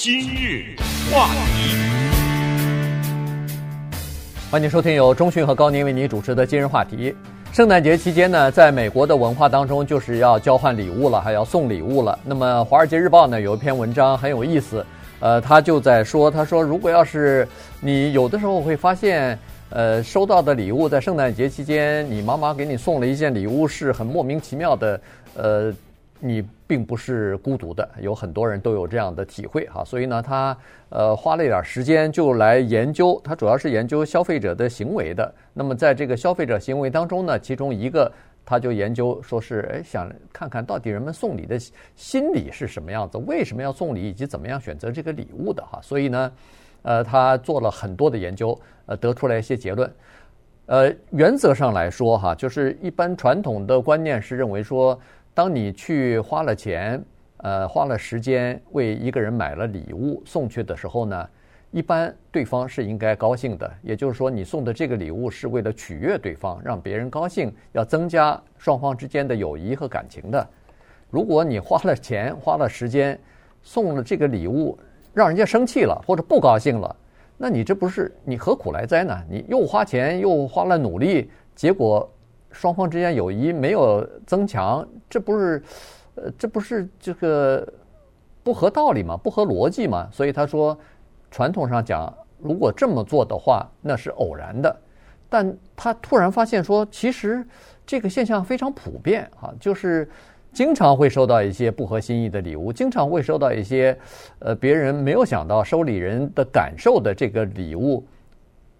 今日话题，欢迎收听由中讯和高宁为您主持的今日话题。圣诞节期间呢，在美国的文化当中，就是要交换礼物了，还要送礼物了。那么《华尔街日报》呢有一篇文章很有意思，呃，他就在说，他说如果要是你有的时候会发现，呃，收到的礼物在圣诞节期间，你妈妈给你送了一件礼物是很莫名其妙的，呃。你并不是孤独的，有很多人都有这样的体会哈，所以呢，他呃花了一点时间就来研究，他主要是研究消费者的行为的。那么在这个消费者行为当中呢，其中一个他就研究说是，哎，想看看到底人们送礼的心理是什么样子，为什么要送礼，以及怎么样选择这个礼物的哈。所以呢，呃，他做了很多的研究，呃，得出来一些结论。呃，原则上来说哈，就是一般传统的观念是认为说。当你去花了钱，呃，花了时间为一个人买了礼物送去的时候呢，一般对方是应该高兴的。也就是说，你送的这个礼物是为了取悦对方，让别人高兴，要增加双方之间的友谊和感情的。如果你花了钱、花了时间送了这个礼物，让人家生气了或者不高兴了，那你这不是你何苦来哉呢？你又花钱又花了努力，结果。双方之间友谊没有增强，这不是，呃，这不是这个不合道理嘛？不合逻辑嘛？所以他说，传统上讲，如果这么做的话，那是偶然的。但他突然发现说，其实这个现象非常普遍啊，就是经常会收到一些不合心意的礼物，经常会收到一些呃别人没有想到收礼人的感受的这个礼物。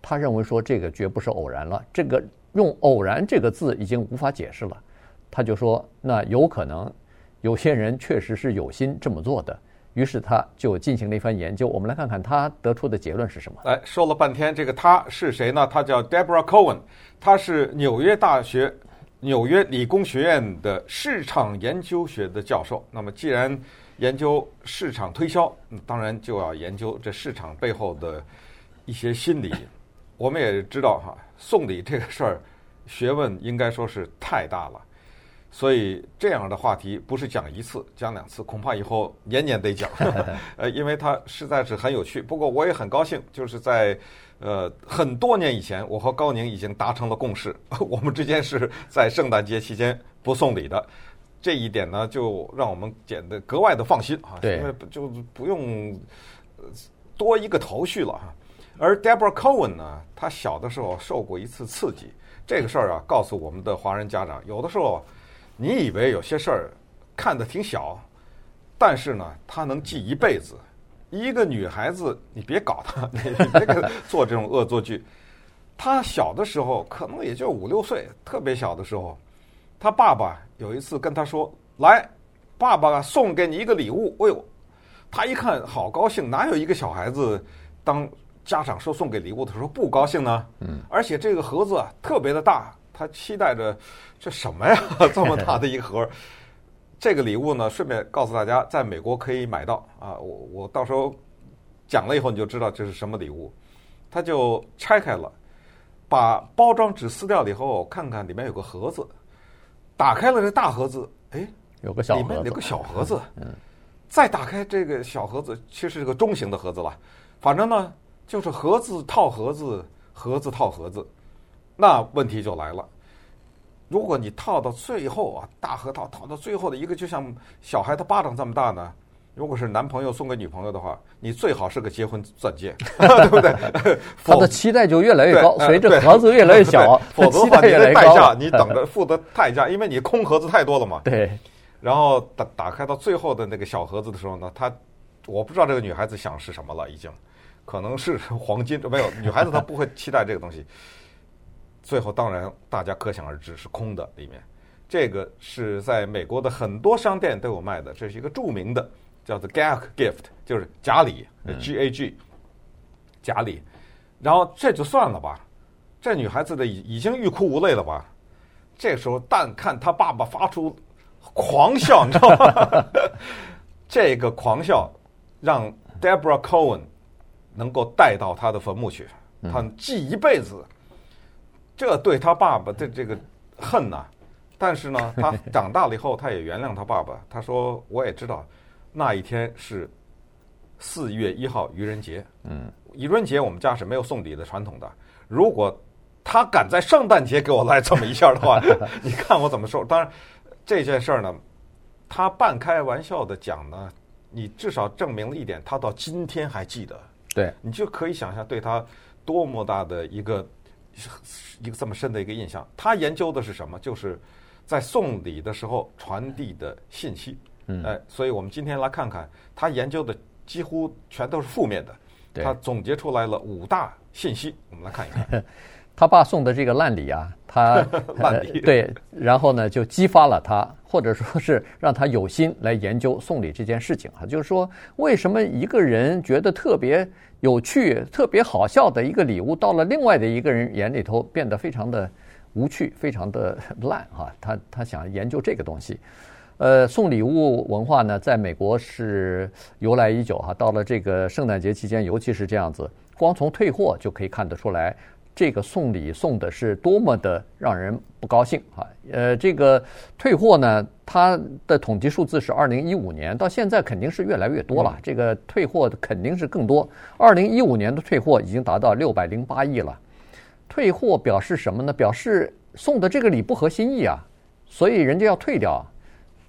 他认为说，这个绝不是偶然了，这个。用“偶然”这个字已经无法解释了，他就说：“那有可能有些人确实是有心这么做的。”于是他就进行了一番研究。我们来看看他得出的结论是什么。哎，说了半天，这个他是谁呢？他叫 Deborah Cohen，他是纽约大学纽约理工学院的市场研究学的教授。那么，既然研究市场推销，当然就要研究这市场背后的一些心理。我们也知道哈，送礼这个事儿，学问应该说是太大了，所以这样的话题不是讲一次、讲两次，恐怕以后年年得讲。呃，因为它实在是很有趣。不过我也很高兴，就是在呃很多年以前，我和高宁已经达成了共识，我们之间是在圣诞节期间不送礼的。这一点呢，就让我们显得格外的放心啊，因为就不用多一个头绪了哈。而 Deborah Cohen 呢，他小的时候受过一次刺激，这个事儿啊，告诉我们的华人家长，有的时候你以为有些事儿看得挺小，但是呢，他能记一辈子。一个女孩子，你别搞她，你别给她 做这种恶作剧。她小的时候可能也就五六岁，特别小的时候，她爸爸有一次跟她说：“来，爸爸送给你一个礼物。”哎呦，她一看好高兴，哪有一个小孩子当家长说送给礼物的时候不高兴呢，嗯，而且这个盒子啊特别的大，他期待着这什么呀？这么大的一个盒，这个礼物呢，顺便告诉大家，在美国可以买到啊。我我到时候讲了以后你就知道这是什么礼物。他就拆开了，把包装纸撕掉了以后，看看里面有个盒子，打开了这大盒子，哎，有个小盒子，里面有个小盒子，嗯，再打开这个小盒子，其实是个中型的盒子了，反正呢。就是盒子套盒子，盒子套盒子，那问题就来了。如果你套到最后啊，大盒套套到最后的一个，就像小孩的巴掌这么大呢。如果是男朋友送给女朋友的话，你最好是个结婚钻戒，对不对？他的期待就越来越高，随着盒子越来越小，否则的话，你的代价你等着付的代价，因为你空盒子太多了嘛。对。然后打打开到最后的那个小盒子的时候呢，他我不知道这个女孩子想是什么了，已经。可能是黄金，没有女孩子她不会期待这个东西。最后当然大家可想而知是空的，里面这个是在美国的很多商店都有卖的，这是一个著名的叫做 Gag Gift，就是假礼，G A G，假礼。然后这就算了吧，这女孩子的已已经欲哭无泪了吧？这时候但看她爸爸发出狂笑，你知道吗？这个狂笑让 Deborah Cohen。能够带到他的坟墓去，他记一辈子。这对他爸爸的这个恨呐，但是呢，他长大了以后，他也原谅他爸爸。他说：“我也知道，那一天是四月一号愚人节，嗯，愚人节我们家是没有送礼的传统的。如果他敢在圣诞节给我来这么一下的话，你看我怎么说？当然，这件事儿呢，他半开玩笑的讲呢，你至少证明了一点，他到今天还记得。对，你就可以想象对他多么大的一个一个这么深的一个印象。他研究的是什么？就是在送礼的时候传递的信息。嗯，哎，所以我们今天来看看他研究的。几乎全都是负面的，他总结出来了五大信息，我们来看一看。他爸送的这个烂礼啊，他 烂礼 对，然后呢就激发了他，或者说是让他有心来研究送礼这件事情啊。就是说，为什么一个人觉得特别有趣、特别好笑的一个礼物，到了另外的一个人眼里头变得非常的无趣、非常的烂啊？他他想研究这个东西。呃，送礼物文化呢，在美国是由来已久哈。到了这个圣诞节期间，尤其是这样子，光从退货就可以看得出来，这个送礼送的是多么的让人不高兴啊。呃，这个退货呢，它的统计数字是二零一五年，到现在肯定是越来越多了。这个退货肯定是更多。二零一五年的退货已经达到六百零八亿了。退货表示什么呢？表示送的这个礼不合心意啊，所以人家要退掉。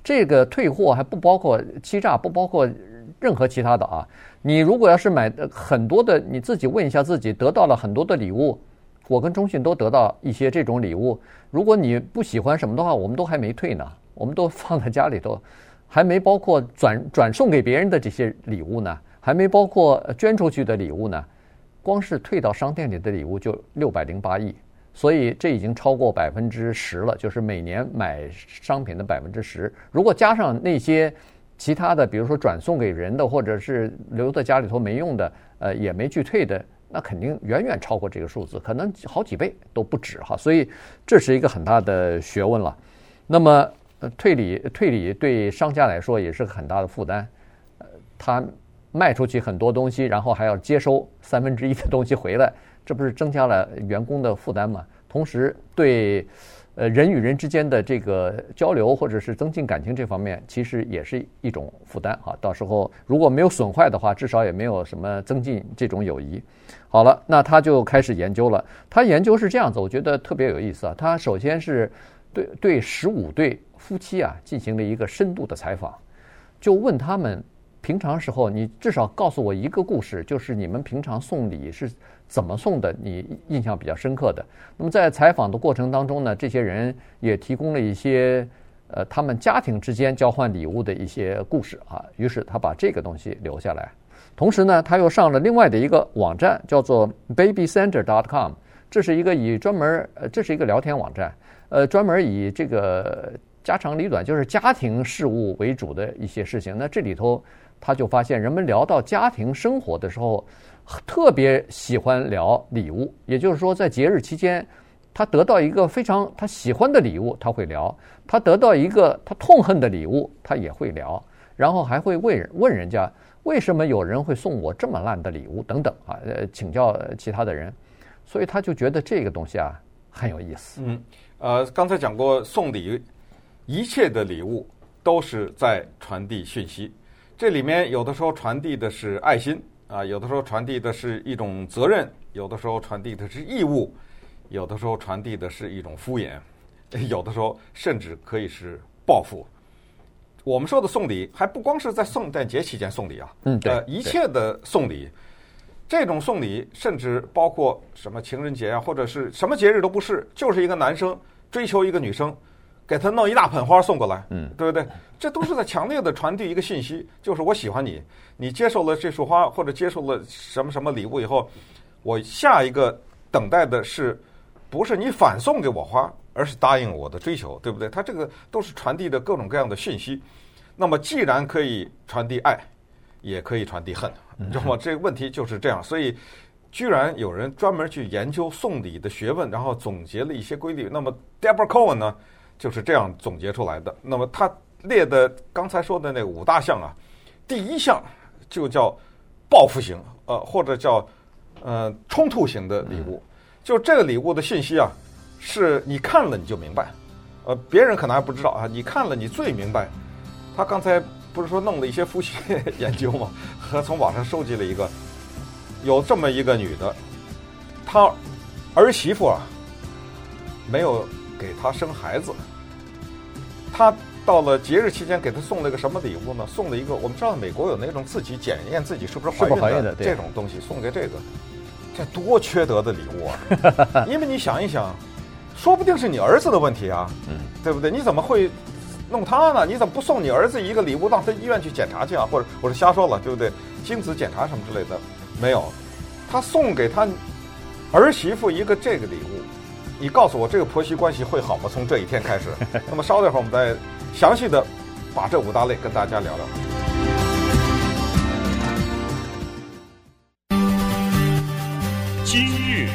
这个退货还不包括欺诈，不包括任何其他的啊。你如果要是买很多的，你自己问一下自己，得到了很多的礼物，我跟中信都得到一些这种礼物。如果你不喜欢什么的话，我们都还没退呢，我们都放在家里头，还没包括转转送给别人的这些礼物呢，还没包括捐出去的礼物呢。光是退到商店里的礼物就六百零八亿。所以这已经超过百分之十了，就是每年买商品的百分之十。如果加上那些其他的，比如说转送给人的，或者是留在家里头没用的，呃，也没去退的，那肯定远远超过这个数字，可能好几倍都不止哈。所以这是一个很大的学问了。那么呃退礼退礼对商家来说也是很大的负担，呃，他卖出去很多东西，然后还要接收三分之一的东西回来。这不是增加了员工的负担吗？同时，对呃人与人之间的这个交流或者是增进感情这方面，其实也是一种负担啊。到时候如果没有损坏的话，至少也没有什么增进这种友谊。好了，那他就开始研究了。他研究是这样子，我觉得特别有意思啊。他首先是对对十五对夫妻啊进行了一个深度的采访，就问他们。平常时候，你至少告诉我一个故事，就是你们平常送礼是怎么送的，你印象比较深刻的。那么在采访的过程当中呢，这些人也提供了一些呃他们家庭之间交换礼物的一些故事啊。于是他把这个东西留下来，同时呢，他又上了另外的一个网站，叫做 babycenter.com，这是一个以专门呃这是一个聊天网站，呃专门以这个家长里短就是家庭事务为主的一些事情。那这里头。他就发现，人们聊到家庭生活的时候，特别喜欢聊礼物。也就是说，在节日期间，他得到一个非常他喜欢的礼物，他会聊；他得到一个他痛恨的礼物，他也会聊。然后还会问问人家，为什么有人会送我这么烂的礼物等等啊？呃，请教其他的人。所以他就觉得这个东西啊很有意思。嗯，呃，刚才讲过送礼，一切的礼物都是在传递讯息。这里面有的时候传递的是爱心啊，有的时候传递的是一种责任，有的时候传递的是义务，有的时候传递的是一种敷衍，有的时候甚至可以是报复。我们说的送礼还不光是在圣诞节期间送礼啊，嗯，对，呃，一切的送礼，这种送礼甚至包括什么情人节啊，或者是什么节日都不是，就是一个男生追求一个女生。给他弄一大盆花送过来，嗯，对不对？这都是在强烈的传递一个信息，就是我喜欢你。你接受了这束花或者接受了什么什么礼物以后，我下一个等待的是，不是你反送给我花，而是答应我的追求，对不对？他这个都是传递的各种各样的信息。那么既然可以传递爱，也可以传递恨，你知道吗？这个问题就是这样。所以，居然有人专门去研究送礼的学问，然后总结了一些规律。那么，Deborah Cohen 呢？就是这样总结出来的。那么他列的刚才说的那五大项啊，第一项就叫报复型，呃，或者叫呃冲突型的礼物。就这个礼物的信息啊，是你看了你就明白，呃，别人可能还不知道啊，你看了你最明白。他刚才不是说弄了一些夫妻 研究吗？和从网上收集了一个，有这么一个女的，她儿媳妇啊，没有给她生孩子，她到了节日期间给他送了一个什么礼物呢？送了一个我们知道美国有那种自己检验自己是不是怀孕的这种东西，送给这个，这多缺德的礼物啊！因为你想一想，说不定是你儿子的问题啊，嗯，对不对？你怎么会？弄他呢？你怎么不送你儿子一个礼物，到他医院去检查去啊？或者我是瞎说了，对不对？精子检查什么之类的，没有。他送给他儿媳妇一个这个礼物，你告诉我这个婆媳关系会好吗？从这一天开始。那么稍等一会儿，我们再详细的把这五大类跟大家聊聊。今日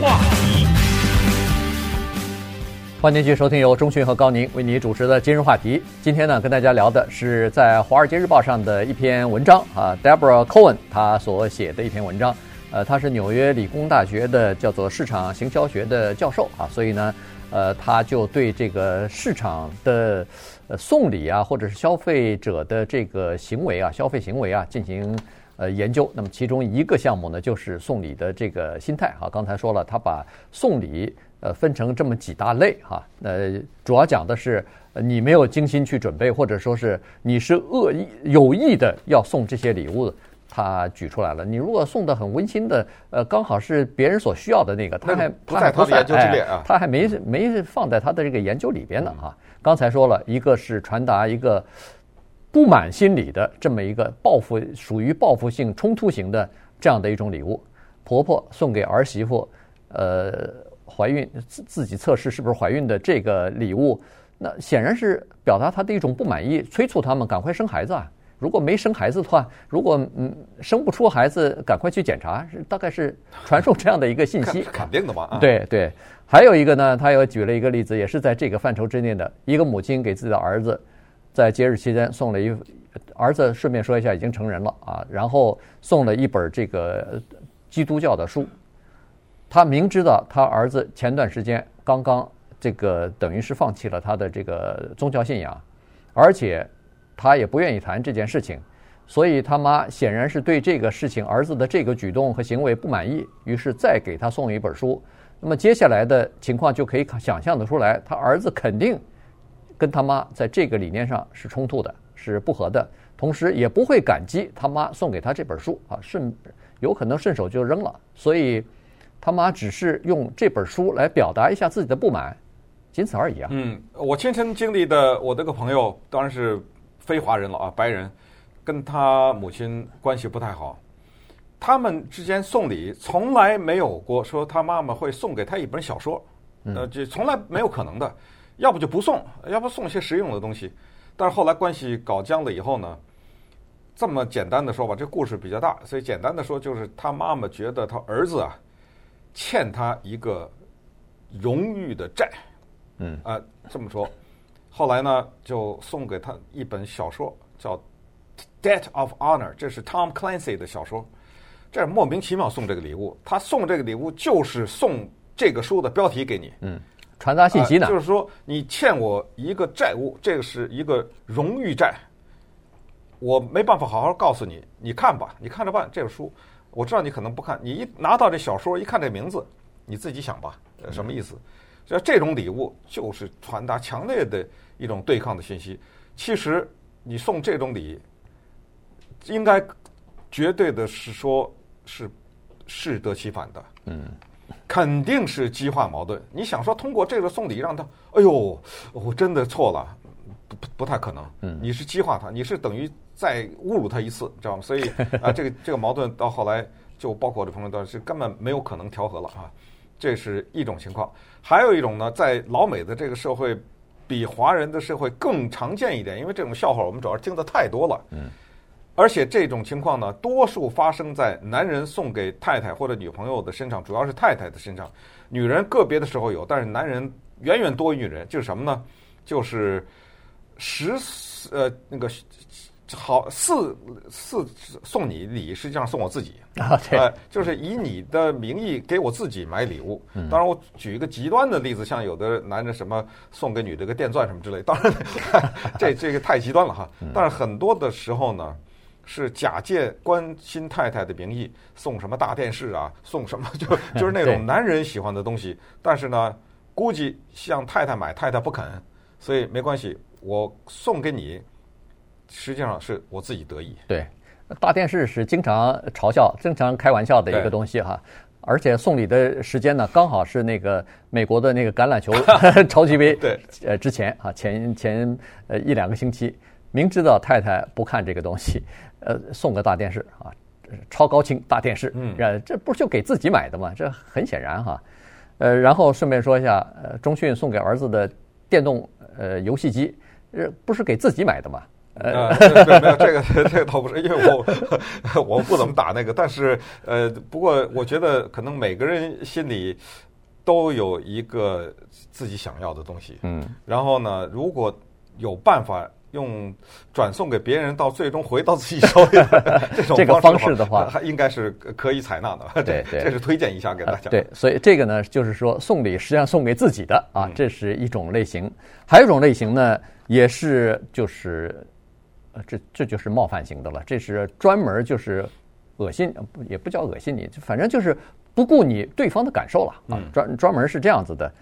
话题。欢迎继续收听由中讯和高宁为你主持的今日话题。今天呢，跟大家聊的是在《华尔街日报》上的一篇文章啊，Deborah Cohen 他所写的一篇文章。呃，他是纽约理工大学的叫做市场行销学的教授啊，所以呢，呃，他就对这个市场的呃送礼啊，或者是消费者的这个行为啊，消费行为啊进行呃研究。那么其中一个项目呢，就是送礼的这个心态啊。刚才说了，他把送礼。呃，分成这么几大类哈，呃，主要讲的是你没有精心去准备，或者说是你是恶意有意的要送这些礼物的，他举出来了。你如果送的很温馨的，呃，刚好是别人所需要的那个，他还不在他的研究之列啊，他还没没放在他的这个研究里边呢哈。刚才说了一个是传达一个不满心理的这么一个报复，属于报复性冲突型的这样的一种礼物，婆婆送给儿媳妇，呃。怀孕自自己测试是不是怀孕的这个礼物，那显然是表达他的一种不满意，催促他们赶快生孩子啊！如果没生孩子的话，如果嗯生不出孩子，赶快去检查，大概是传授这样的一个信息。肯定的吧？对对。还有一个呢，他又举了一个例子，也是在这个范畴之内的一个母亲给自己的儿子在节日期间送了一儿子，顺便说一下已经成人了啊，然后送了一本这个基督教的书。他明知道他儿子前段时间刚刚这个等于是放弃了他的这个宗教信仰，而且他也不愿意谈这件事情，所以他妈显然是对这个事情儿子的这个举动和行为不满意，于是再给他送一本书。那么接下来的情况就可以想象得出来，他儿子肯定跟他妈在这个理念上是冲突的，是不合的，同时也不会感激他妈送给他这本书啊，顺有可能顺手就扔了，所以。他妈只是用这本书来表达一下自己的不满，仅此而已啊。嗯，我亲身经历的，我这个朋友当然是非华人了啊，白人，跟他母亲关系不太好。他们之间送礼从来没有过说他妈妈会送给他一本小说，呃，这从来没有可能的。要不就不送，要不送一些实用的东西。但是后来关系搞僵了以后呢，这么简单的说吧，这故事比较大，所以简单的说就是他妈妈觉得他儿子啊。欠他一个荣誉的债，嗯啊，这么说，后来呢就送给他一本小说，叫《Debt of Honor》，这是 Tom Clancy 的小说。这莫名其妙送这个礼物，他送这个礼物就是送这个书的标题给你，嗯，传达信息呢，就是说你欠我一个债务，这个是一个荣誉债，我没办法好好告诉你，你看吧，你看着办这个书。我知道你可能不看，你一拿到这小说，一看这名字，你自己想吧，什么意思？所以这种礼物就是传达强烈的一种对抗的信息。其实你送这种礼，应该绝对的是说是适得其反的，嗯，肯定是激化矛盾。你想说通过这个送礼让他，哎呦，我真的错了，不不太可能。嗯，你是激化他，你是等于。再侮辱他一次，知道吗？所以啊，这个这个矛盾到后来就包括我的朋友都是根本没有可能调和了啊，这是一种情况。还有一种呢，在老美的这个社会，比华人的社会更常见一点，因为这种笑话我们主要听的太多了。嗯。而且这种情况呢，多数发生在男人送给太太或者女朋友的身上，主要是太太的身上。女人个别的时候有，但是男人远远多于女人。就是什么呢？就是十呃那个。好四四送你礼，实际上送我自己 啊，对、呃，就是以你的名义给我自己买礼物。当然，我举一个极端的例子，像有的男的什么送给女的个电钻什么之类，当然 这这个太极端了哈。但是很多的时候呢，是假借关心太太的名义送什么大电视啊，送什么就就是那 种男人喜欢的东西。但是呢，估计向太太买，太太不肯，所以没关系，我送给你。实际上是我自己得意。对，大电视是经常嘲笑、经常开玩笑的一个东西哈。而且送礼的时间呢，刚好是那个美国的那个橄榄球 超级杯对呃之前啊，前前呃一两个星期，明知道太太不看这个东西，呃，送个大电视啊，超高清大电视，嗯，这不是就给自己买的吗？这很显然哈。呃，然后顺便说一下，呃，中讯送给儿子的电动呃游戏机，呃，不是给自己买的吗？呃，对对没有这个，这个倒不是，因为我我不怎么打那个，但是呃，不过我觉得可能每个人心里都有一个自己想要的东西，嗯，然后呢，如果有办法用转送给别人，到最终回到自己手里 这种这个方式的话，还应该是可以采纳的，对对，这是推荐一下给大家。对，所以这个呢，就是说送礼实际上送给自己的啊，这是一种类型，还有一种类型呢，也是就是。呃，这这就是冒犯型的了，这是专门就是恶心，也不叫恶心你，反正就是不顾你对方的感受了啊，专专门是这样子的。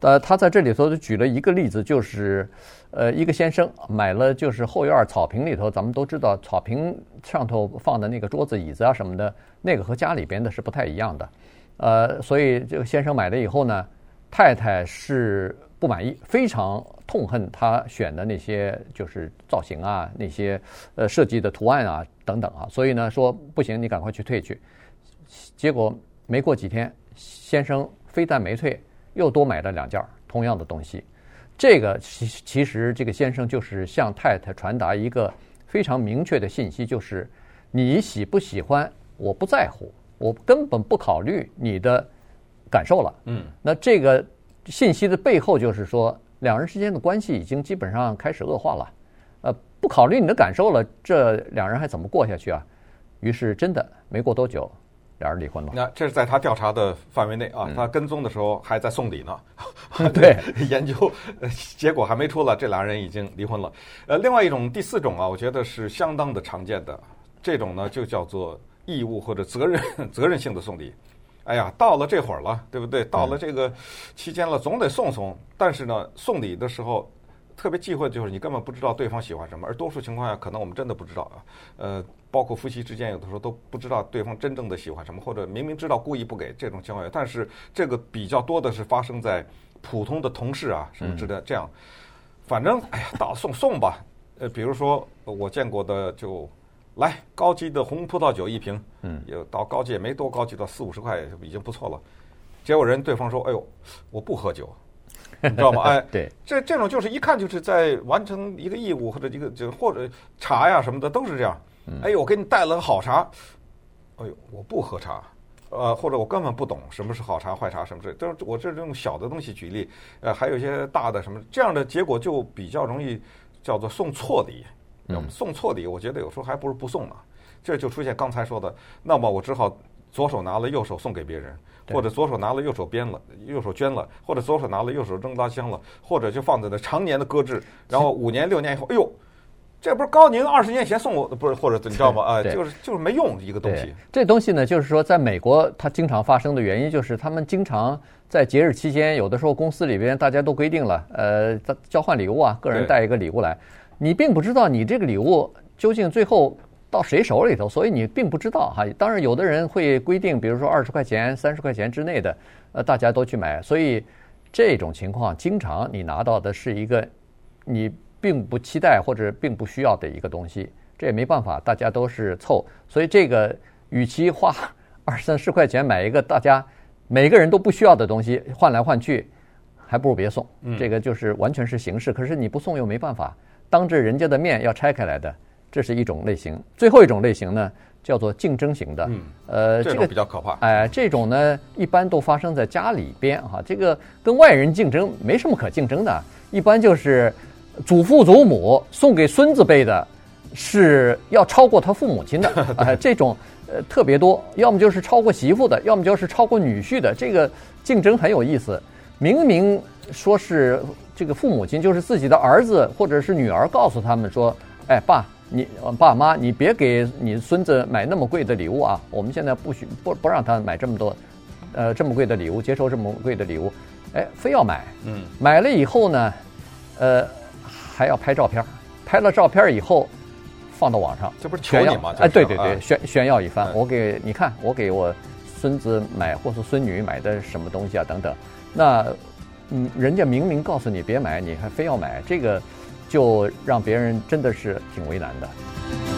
呃，他在这里头就举了一个例子，就是呃，一个先生买了就是后院草坪里头，咱们都知道草坪上头放的那个桌子、椅子啊什么的，那个和家里边的是不太一样的。呃，所以这个先生买了以后呢，太太是不满意，非常。痛恨他选的那些就是造型啊，那些呃设计的图案啊等等啊，所以呢说不行，你赶快去退去。结果没过几天，先生非但没退，又多买了两件同样的东西。这个其其实这个先生就是向太太传达一个非常明确的信息，就是你喜不喜欢我不在乎，我根本不考虑你的感受了。嗯，那这个信息的背后就是说。两人之间的关系已经基本上开始恶化了，呃，不考虑你的感受了，这两人还怎么过下去啊？于是真的没过多久，两人离婚了。那这是在他调查的范围内啊，他跟踪的时候还在送礼呢。嗯、对，研究结果还没出来，这俩人已经离婚了。呃，另外一种第四种啊，我觉得是相当的常见的，这种呢就叫做义务或者责任 责任性的送礼。哎呀，到了这会儿了，对不对？到了这个期间了，总得送送。但是呢，送礼的时候特别忌讳，就是你根本不知道对方喜欢什么，而多数情况下，可能我们真的不知道啊。呃，包括夫妻之间，有的时候都不知道对方真正的喜欢什么，或者明明知道故意不给这种情况下。但是这个比较多的是发生在普通的同事啊什么之类的。这样，反正哎呀，到送送吧。呃，比如说我见过的就。来，高级的红葡萄酒一瓶，嗯，有到高级也没多高级，到四五十块已经不错了。结果人对方说：“哎呦，我不喝酒，你知道吗？”哎，对，这这种就是一看就是在完成一个义务或者一个就或者茶呀什么的都是这样。哎呦，我给你带了个好茶，哎呦，我不喝茶，呃，或者我根本不懂什么是好茶坏茶什么之类，都是我这种小的东西举例，呃，还有一些大的什么这样的结果就比较容易叫做送错礼。送错礼，我觉得有时候还不如不送呢。这就出现刚才说的，那么我只好左手拿了，右手送给别人，或者左手拿了，右手编了，右手捐了，或者左手拿了，右手扔垃圾箱了，或者就放在那常年的搁置，然后五年六年以后，哎呦，这不是高宁二十年前送我的，不是，或者你知道吗？啊，就是就是没用一个东西。这东西呢，就是说在美国它经常发生的原因，就是他们经常在节日期间，有的时候公司里边大家都规定了，呃，交换礼物啊，个人带一个礼物来。你并不知道你这个礼物究竟最后到谁手里头，所以你并不知道哈。当然，有的人会规定，比如说二十块钱、三十块钱之内的，呃，大家都去买。所以这种情况，经常你拿到的是一个你并不期待或者并不需要的一个东西，这也没办法，大家都是凑。所以这个与其花二三十块钱买一个大家每个人都不需要的东西，换来换去，还不如别送。这个就是完全是形式，可是你不送又没办法。当着人家的面要拆开来的，这是一种类型。最后一种类型呢，叫做竞争型的。嗯，呃，这个比较可怕。哎，这种呢，一般都发生在家里边哈。这个跟外人竞争没什么可竞争的，一般就是祖父祖母送给孙子辈的是要超过他父母亲的 啊、呃，这种呃特别多，要么就是超过媳妇的，要么就是超过女婿的，这个竞争很有意思。明明说是这个父母亲，就是自己的儿子或者是女儿告诉他们说：“哎，爸，你爸妈，你别给你孙子买那么贵的礼物啊！我们现在不许不不让他买这么多，呃，这么贵的礼物，接受这么贵的礼物，哎，非要买。嗯，买了以后呢，呃，还要拍照片，拍了照片以后放到网上，这不是炫耀吗？哎，对对对，炫炫耀一番。我给你看，我给我孙子买或是孙女买的什么东西啊，等等。那，嗯，人家明明告诉你别买，你还非要买，这个就让别人真的是挺为难的。